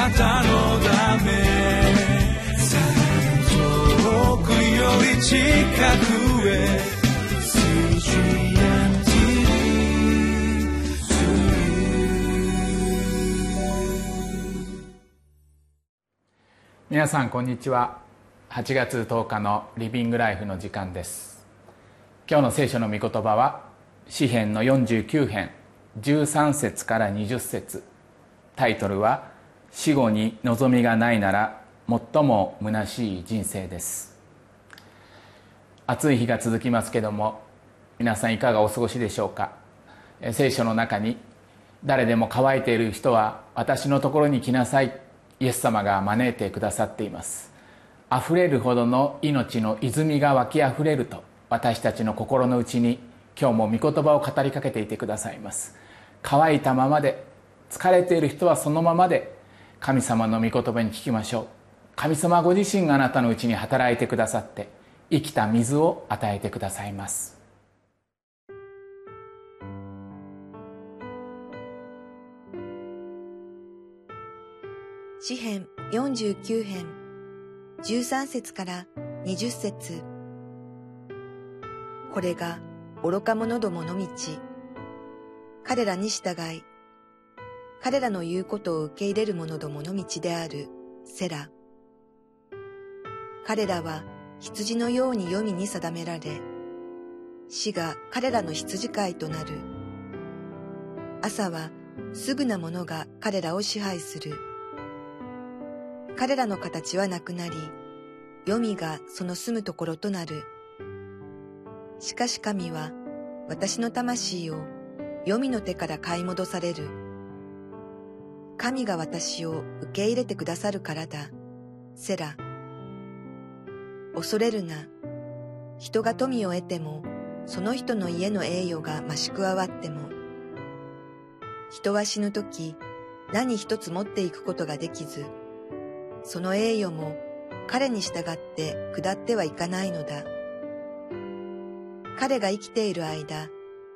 なたのため遠くより近くへ皆さんこんにちは。8月10日のリビングライフの時間です。今日の聖書の御言葉は詩編の49編13節から20節。タイトルは死後に望みがないなら最も虚しい人生です。暑い日が続きますけども皆さんいかがお過ごしでしょうか？聖書の中に誰でも乾いている人は私のところに来なさい。イエス様が招いてくださっています。溢れるほどの命の泉が湧き溢れると私たちの心の内に今日も御言葉を語りかけていてくださいます。乾いたままで疲れている人はそのままで神様の御言葉に聞きましょう。神様ご自身があなたのうちに働いてくださって生きた水を与えてくださいます。詩編49編。13節から20節。これが愚か者どもの道。彼らに従い、彼らの言うことを受け入れる者どもの道であるセラ。彼らは羊のように読みに定められ、死が彼らの羊飼いとなる。朝はすぐなものが彼らを支配する。彼らの形はなくなり、黄泉がその住むところとなる。しかし神は私の魂を黄泉の手から買い戻される。神が私を受け入れてくださるからだ。セラ。恐れるな。人が富を得ても、その人の家の栄誉が増し加わっても、人は死ぬとき、何一つ持っていくことができず、その栄誉も彼に従って下ってはいかないのだ。彼が生きている間、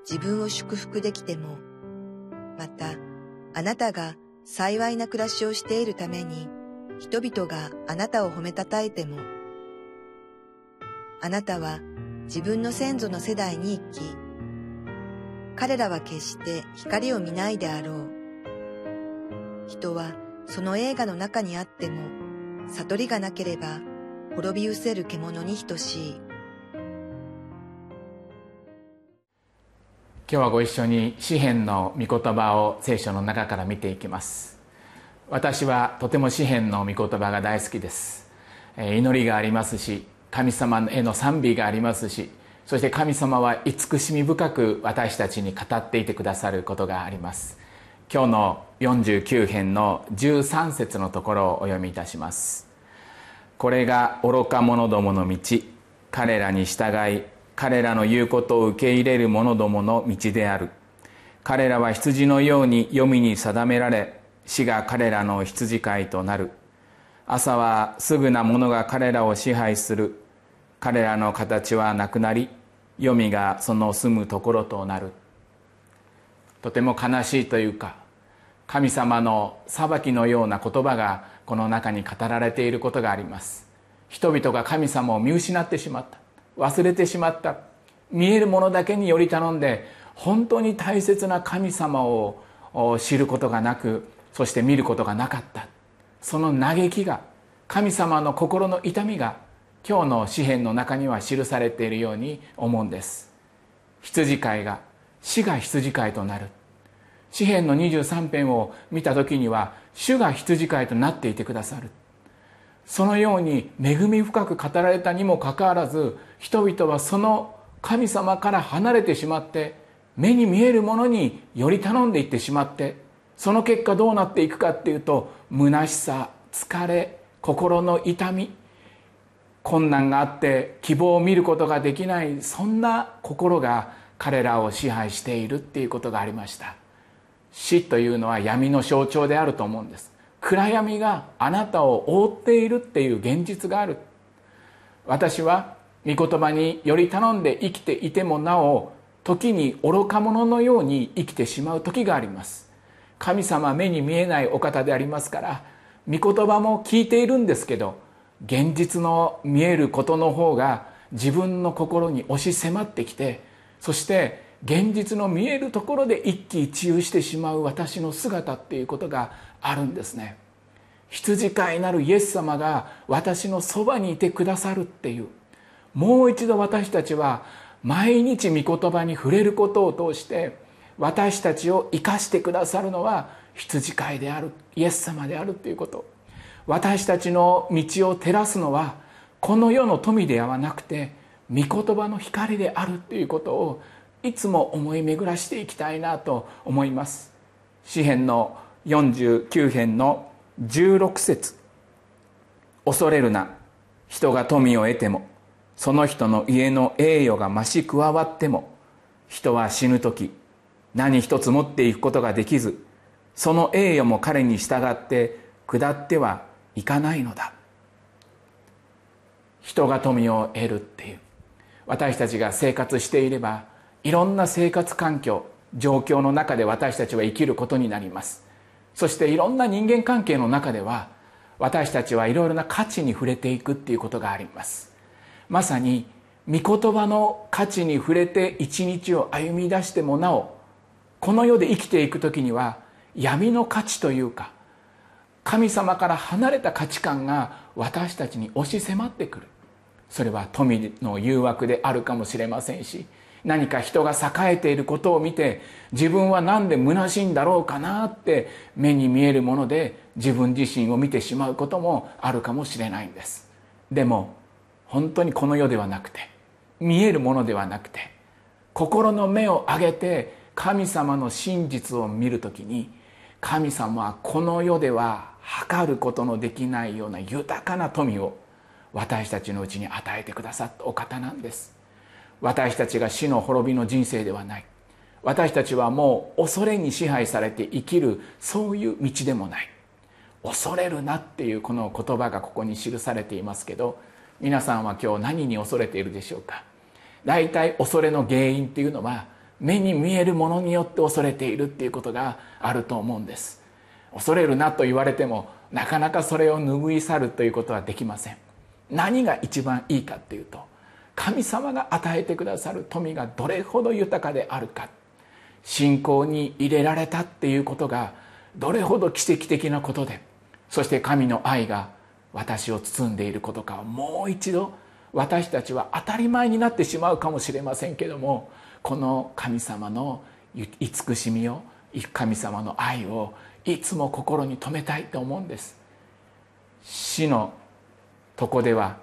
自分を祝福できても、また、あなたが幸いな暮らしをしているために、人々があなたを褒めたたえても、あなたは自分の先祖の世代に生き、彼らは決して光を見ないであろう。人はその映画の中にあっても、悟りがなければ滅び失せる獣に等しい。今日はご一緒に詩篇の御言葉を聖書の中から見ていきます。私はとても詩篇の御言葉が大好きです。祈りがありますし神様への賛美がありますしそして神様は慈しみ深く私たちに語っていてくださることがあります。今日の49編の13節のところをお読みいたします。これが愚か者どもの道彼らに従い彼らの言うことを受け入れる者どもの道である。彼らは羊のように読みに定められ死が彼らの羊飼いとなる。朝はすぐな者が彼らを支配する。彼らの形はなくなり読みがその住むところとなる。とても悲しいというか神様の裁きのような言葉がこの中に語られていることがあります。人々が神様を見失ってしまった。忘れてしまった。見えるものだけにより頼んで本当に大切な神様を知ることがなくそして見ることがなかった。その嘆きが神様の心の痛みが今日の詩篇の中には記されているように思うんです。羊飼いが死が羊飼いとなる。詩篇の23編を見た時には主が羊飼いとなっていてくださる。そのように恵み深く語られたにもかかわらず人々はその神様から離れてしまって目に見えるものにより頼んでいってしまってその結果どうなっていくかっていうと虚しさ疲れ心の痛み困難があって希望を見ることができないそんな心が彼らを支配しているっていうことがありました。死というのは闇の象徴であると思うんです。暗闇があなたを覆っているっていう現実がある。私は御言葉により頼んで生きていてもなお時に愚か者のように生きてしまう時があります。神様目に見えないお方でありますから御言葉も聞いているんですけど現実の見えることの方が自分の心に押し迫ってきてそして現実の見えるところで一喜一憂してしまう私の姿っていうことがあるんですね。羊飼いなるイエス様が私のそばにいてくださるっていう。もう一度私たちは毎日御言葉に触れることを通して私たちを生かしてくださるのは羊飼いであるイエス様であるっていうこと。私たちの道を照らすのはこの世の富ではなくて御言葉の光であるっていうことをいつも思い巡らしていきたいなと思います。詩編の49編の16節。恐れるな。人が富を得てもその人の家の栄誉が増し加わっても人は死ぬ時何一つ持っていくことができずその栄誉も彼に従って下ってはいかないのだ。人が富を得るっていう。私たちが生活していればいろんな生活環境状況の中で私たちは生きることになります。そしていろんな人間関係の中では私たちはいろいろな価値に触れていくっていうことがあります。まさに御言葉の価値に触れて一日を歩み出してもなおこの世で生きていく時には闇の価値というか神様から離れた価値観が私たちに押し迫ってくる。それは富の誘惑であるかもしれませんし何か人が栄えていることを見て自分は何で虚しいんだろうかなって目に見えるもので自分自身を見てしまうこともあるかもしれないんです。でも本当にこの世ではなくて見えるものではなくて心の目を上げて神様の真実を見るときに神様はこの世では測ることのできないような豊かな富を私たちのうちに与えてくださったお方なんです。私たちが死の滅びの人生ではない。私たちはもう恐れに支配されて生きるそういう道でもない。恐れるなっていうこの言葉がここに記されていますけど皆さんは今日何に恐れているでしょうか。大体恐れの原因っていうのは目に見えるものによって恐れているっていうことがあると思うんです。恐れるなと言われてもなかなかそれを拭い去るということはできません。何が一番いいかっていうと神様が与えてくださる富がどれほど豊かであるか。信仰に入れられたっていうことがどれほど奇跡的なことでそして神の愛が私を包んでいることかもう一度私たちは当たり前になってしまうかもしれませんけどもこの神様の慈しみを神様の愛をいつも心に留めたいと思うんです。死のとこでは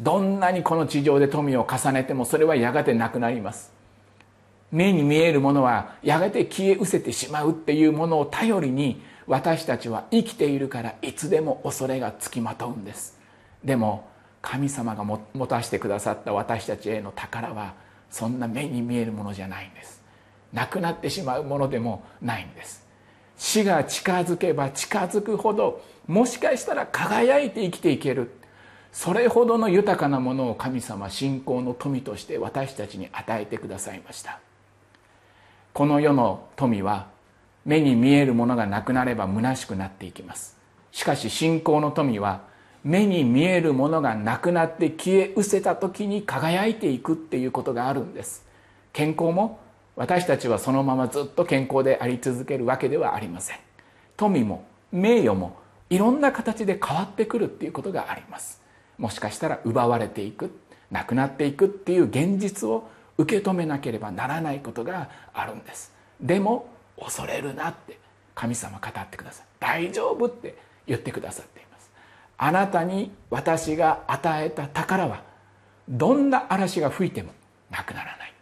どんなにこの地上で富を重ねてもそれはやがてなくなります。目に見えるものはやがて消え失せてしまうっていうものを頼りに私たちは生きているからいつでも恐れがつきまとうんです。でも神様が持たせてくださった私たちへの宝はそんな目に見えるものじゃないんです。なくなってしまうものでもないんです。死が近づけば近づくほどもしかしたら輝いて生きていける。それほどの豊かなものを神様信仰の富として私たちに与えてくださいました。この世の富は目に見えるものがなくなれば虚しくなっていきます。しかし信仰の富は目に見えるものがなくなって消え失せた時に輝いていくっていうことがあるんです。健康も私たちはそのままずっと健康であり続けるわけではありません。富も名誉もいろんな形で変わってくるっていうことがあります。もしかしたら奪われていくなくなっていくっていう現実を受け止めなければならないことがあるんです。でも恐れるなって神様語ってください。大丈夫って言ってくださっています。あなたに私が与えた宝はどんな嵐が吹いてもなくならない。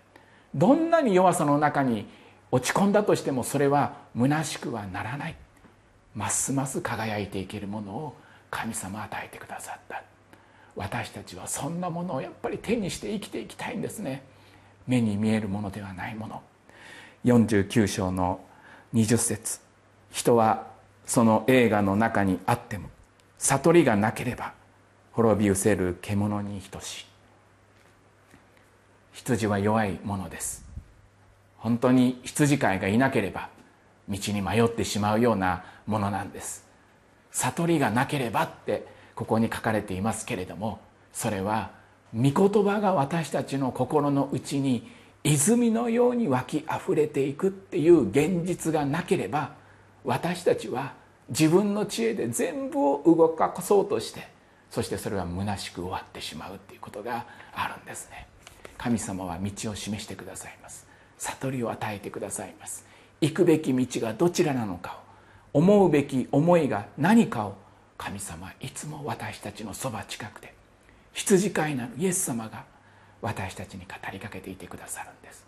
どんなに弱さの中に落ち込んだとしてもそれは虚しくはならない。ますます輝いていけるものを神様与えてくださった。私たちはそんなものをやっぱり手にして生きていきたいんですね。目に見えるものではないもの。49章の20節。人はその映画の中にあっても悟りがなければ滅び失せる獣に等しい。羊は弱いものです。本当に羊飼いがいなければ道に迷ってしまうようなものなんです。悟りがなければってここに書かれていますけれどもそれは御言葉が私たちの心の内に泉のように湧きあふれていくっていう現実がなければ私たちは自分の知恵で全部を動かそうとしてそしてそれは虚しく終わってしまうっていうことがあるんですね。神様は道を示してくださいます。悟りを与えてくださいます。行くべき道がどちらなのかを思うべき思いが何かを神様いつも私たちのそば近くで羊飼いなるイエス様が私たちに語りかけていてくださるんです。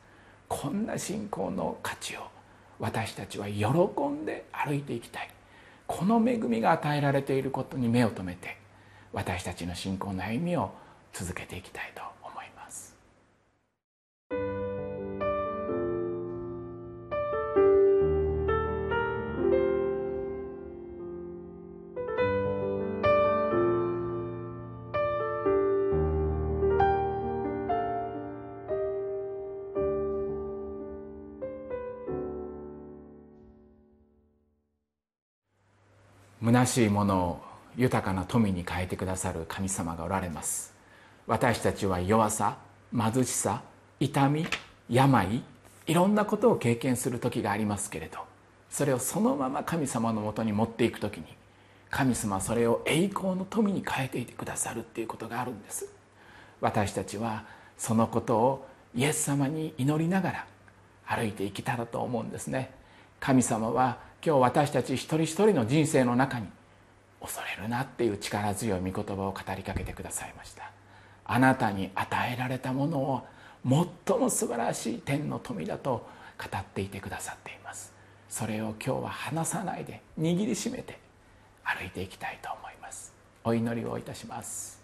こんな信仰の価値を私たちは喜んで歩いていきたい。この恵みが与えられていることに目を留めて私たちの信仰の歩みを続けていきたいと虚しいものを豊かな富に変えてくださる神様がおられます。私たちは弱さ貧しさ痛み病いろんなことを経験する時がありますけれどそれをそのまま神様のもとに持っていく時に神様はそれを栄光の富に変えていてくださるっていうことがあるんです。私たちはそのことをイエス様に祈りながら歩いていけたらと思うんですね。神様は今日私たち一人一人の人生の中に恐れるなっていう力強い御言葉を語りかけてくださいました。あなたに与えられたものを最も素晴らしい天の富だと語っていてくださっています。それを今日は離さないで握りしめて歩いていきたいと思います。お祈りをいたします。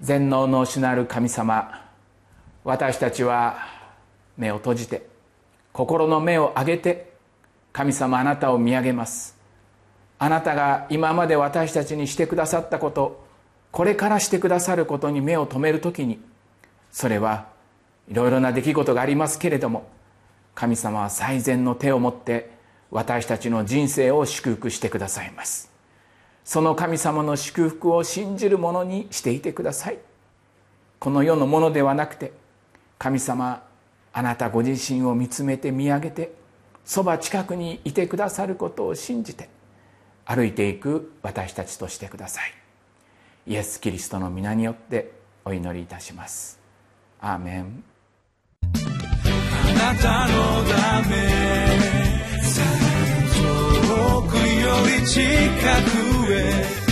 全能の主なる神様私たちは目を閉じて心の目を上げて神様あなたを見上げます。あなたが今まで私たちにしてくださったことこれからしてくださることに目を留める時にそれはいろいろな出来事がありますけれども神様は最善の手を持って私たちの人生を祝福してくださいます。その神様の祝福を信じるものにしていてください。この世のものではなくて神様あなたご自身を見つめて見上げてそば近くにいてくださることを信じて歩いていく私たちとしてください。イエス・キリストの皆によってお祈りいたします。アーメン。あなたのため遠くより近くへ。